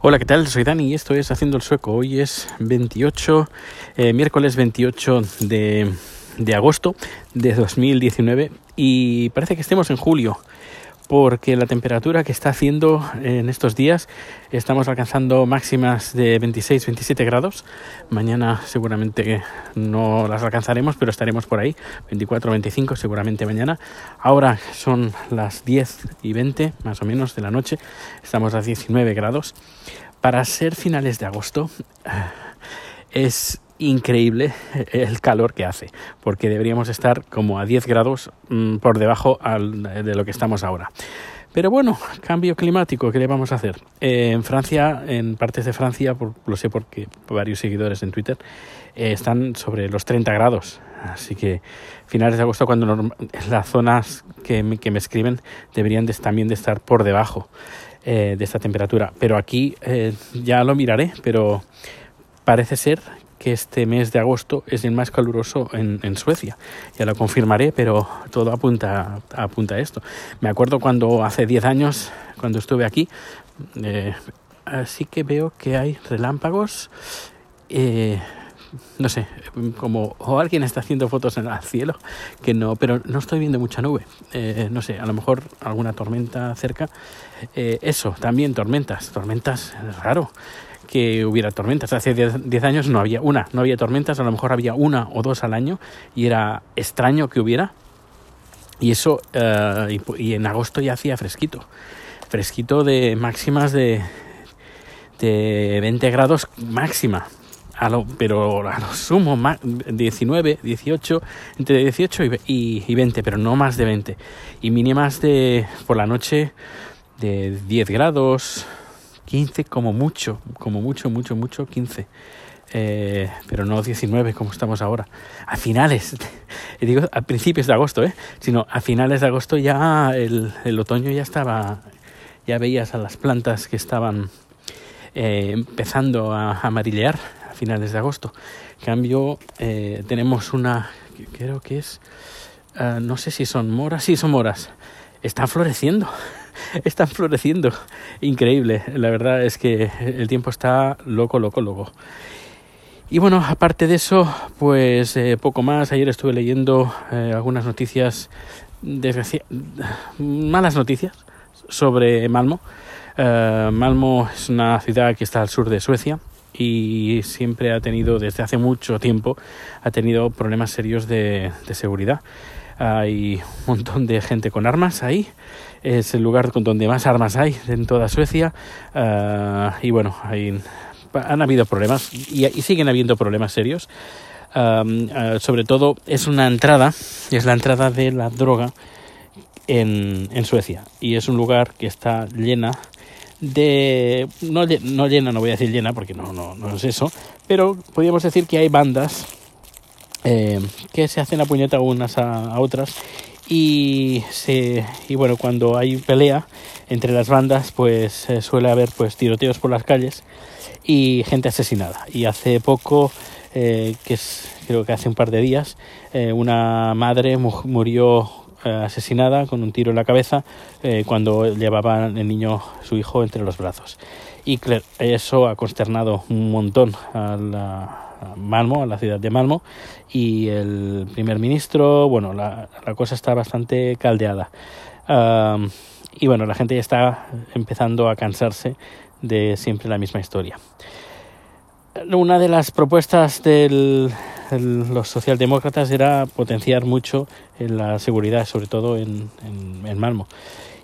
Hola, ¿qué tal? Soy Dani y esto es Haciendo el Sueco. Hoy es 28, eh, miércoles 28 de, de agosto de 2019 y parece que estemos en julio porque la temperatura que está haciendo en estos días estamos alcanzando máximas de 26-27 grados. Mañana seguramente no las alcanzaremos, pero estaremos por ahí, 24-25 seguramente mañana. Ahora son las 10 y 20 más o menos de la noche, estamos a 19 grados. Para ser finales de agosto es increíble el calor que hace, porque deberíamos estar como a 10 grados mm, por debajo de lo que estamos ahora. Pero bueno, cambio climático, ¿qué le vamos a hacer? Eh, en Francia, en partes de Francia, lo sé porque varios seguidores en Twitter, eh, están sobre los 30 grados. Así que finales de agosto, cuando las zonas que me, que me escriben deberían también de estar por debajo eh, de esta temperatura. Pero aquí ya lo miraré, pero parece ser que este mes de agosto es el más caluroso en, Suecia. Ya lo confirmaré, pero todo apunta, apunta a esto. Me acuerdo cuando hace 10 años, cuando estuve aquí, eh, así que veo que hay relámpagos. Eh, no sé, como o alguien está haciendo fotos en el cielo, que no, pero no estoy viendo mucha nube. Eh, no sé, a lo mejor alguna tormenta cerca. eso, también tormentas, tormentas, raro que hubiera tormentas. Hace 10 años no había una, no había tormentas, a lo mejor había una o dos al año y era extraño que hubiera. Y eso, eh, y, en agosto ya hacía fresquito, fresquito de máximas de, de 20 grados máxima. A lo, pero a lo sumo 19, 18, entre 18 y, y 20, pero no más de 20. Y mínimas de por la noche de 10 grados, 15 como mucho, como mucho, mucho, mucho, 15. Eh, pero no 19 como estamos ahora. A finales, digo a principios de agosto, ¿eh? sino a finales de agosto ya el, otoño ya estaba, ya veías a las plantas que estaban eh, empezando a amarillear a finales de agosto. En cambio, eh, tenemos una, creo que es, uh, no sé si son moras, sí son moras, están floreciendo están floreciendo. Increíble. La verdad es que el tiempo está loco, loco, loco. Y bueno, aparte de eso, pues eh, poco más. Ayer estuve leyendo eh, algunas noticias, malas noticias sobre Malmo. Eh, Malmo es una ciudad que está al sur de Suecia y siempre ha tenido, desde hace mucho tiempo, ha tenido problemas serios de, de seguridad. Hay un montón de gente con armas ahí es el lugar con donde más armas hay en toda Suecia uh, y bueno, hay, han habido problemas y, siguen habiendo problemas serios. Uh, sobre todo es una entrada, es la entrada de la droga en, en Suecia y es un lugar que está llena de no, no llena, no voy a decir llena porque no, no, no es eso, pero podríamos decir que hay bandas eh, que se hacen la puñeta unas a, a otras y, se, y bueno, cuando hay pelea entre las bandas, pues suele haber pues tiroteos por las calles y gente asesinada. Y hace poco, eh, que es, creo que hace un par de días, eh, una madre murió eh, asesinada con un tiro en la cabeza eh, cuando llevaba el niño, su hijo, entre los brazos. Y eso ha consternado un montón a la Malmo, a la ciudad de Malmo, y el primer ministro, bueno, la, cosa está bastante caldeada. Y bueno, la gente ya está empezando a cansarse de siempre la misma historia. Una de las propuestas de los socialdemócratas era potenciar mucho la seguridad, sobre todo en, en, en Malmo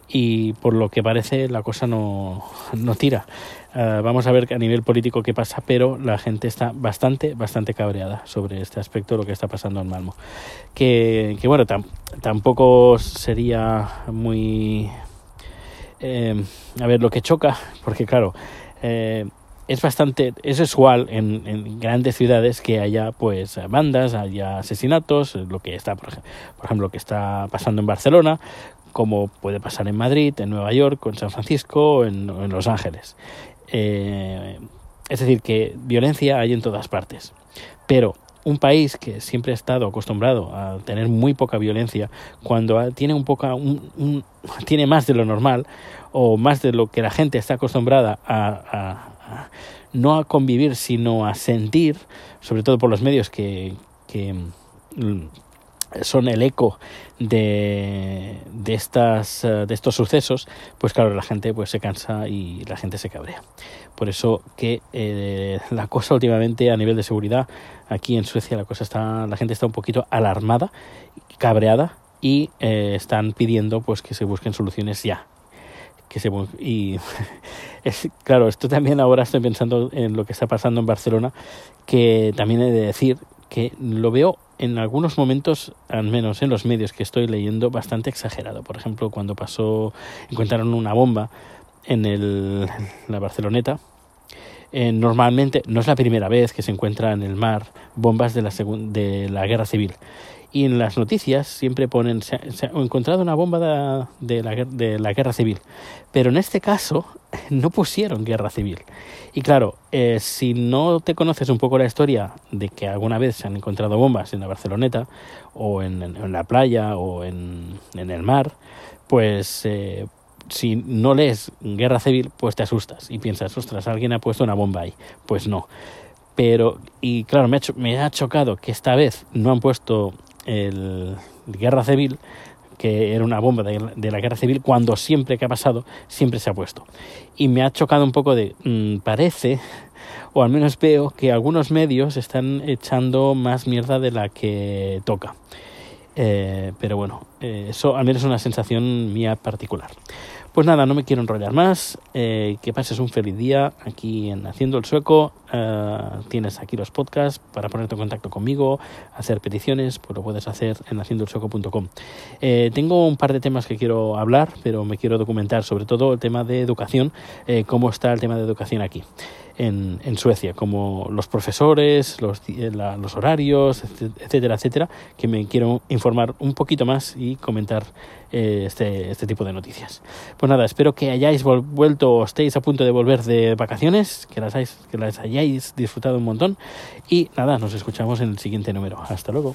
y por lo que parece la cosa no, no tira. Uh, vamos a ver a nivel político qué pasa, pero la gente está bastante, bastante cabreada sobre este aspecto, lo que está pasando en Malmo. Que, que bueno, tam, tampoco sería muy... Eh, a ver, lo que choca, porque claro, eh, es bastante, es usual en, grandes ciudades que haya pues bandas, haya asesinatos, lo que está, por, ejemplo, lo que está pasando en Barcelona, como puede pasar en Madrid, en Nueva York, en San Francisco en, en Los Ángeles. Eh, es decir, que violencia hay en todas partes. Pero un país que siempre ha estado acostumbrado a tener muy poca violencia, cuando tiene un poca, un, tiene más de lo normal, o más de lo que la gente está acostumbrada a, no a convivir, sino a sentir, sobre todo por los medios que, que mm, son el eco de, de, estas, eh, de estos sucesos, pues claro, la gente pues se cansa y la gente se cabrea. Por eso que eh, la cosa últimamente a nivel de seguridad, aquí en Suecia la cosa está, la gente está un poquito alarmada, cabreada y eh, están pidiendo pues que se busquen soluciones ya. Que se, y es, claro, esto también ahora estoy pensando en lo que está pasando en Barcelona, que también he de decir que lo veo en algunos momentos, al menos en los medios que estoy leyendo, bastante exagerado. Por ejemplo, cuando pasó, encontraron una bomba en, el, la Barceloneta. Eh, normalmente no es la primera vez que se encuentra en el mar bombas de la, de la guerra civil y en las noticias siempre ponen se, ha encontrado una bomba de, la, de, la, guerra civil pero en este caso no pusieron guerra civil. Y claro eh, si no te conoces un poco la historia de que alguna vez se han encontrado bombas en la Barceloneta o en, en la playa o en, en, el mar pues eh, si no lees guerra civil pues te asustas y piensas ostras alguien ha puesto una bomba ahí pues no. Pero y claro me ha, me ha chocado que esta vez no han puesto el guerra civil que era una bomba de, la guerra civil cuando siempre que ha pasado siempre se ha puesto. Y me ha chocado un poco de mm, parece o al menos veo que algunos medios están echando más mierda de la que toca. Eh, pero bueno eh, eso al menos es una sensación mía particular pues nada, no me quiero enrollar más. Eh, que pases un feliz día aquí en Haciendo el Sueco. Eh, tienes aquí los podcasts para ponerte en contacto conmigo, hacer peticiones, pues lo puedes hacer en haciendoelsueco.com. Eh, tengo un par de temas que quiero hablar, pero me quiero documentar sobre todo el tema de educación, eh, cómo está el tema de educación aquí en, en Suecia, como los profesores, los, eh, los horarios, etcétera, etcétera, que me quiero informar un poquito más y comentar eh, este, este tipo de noticias. Pues nada, espero que hayáis vuelto o estéis a punto de volver de vacaciones, que las, que las hayáis disfrutado un montón y nada, nos escuchamos en el siguiente número. Hasta luego.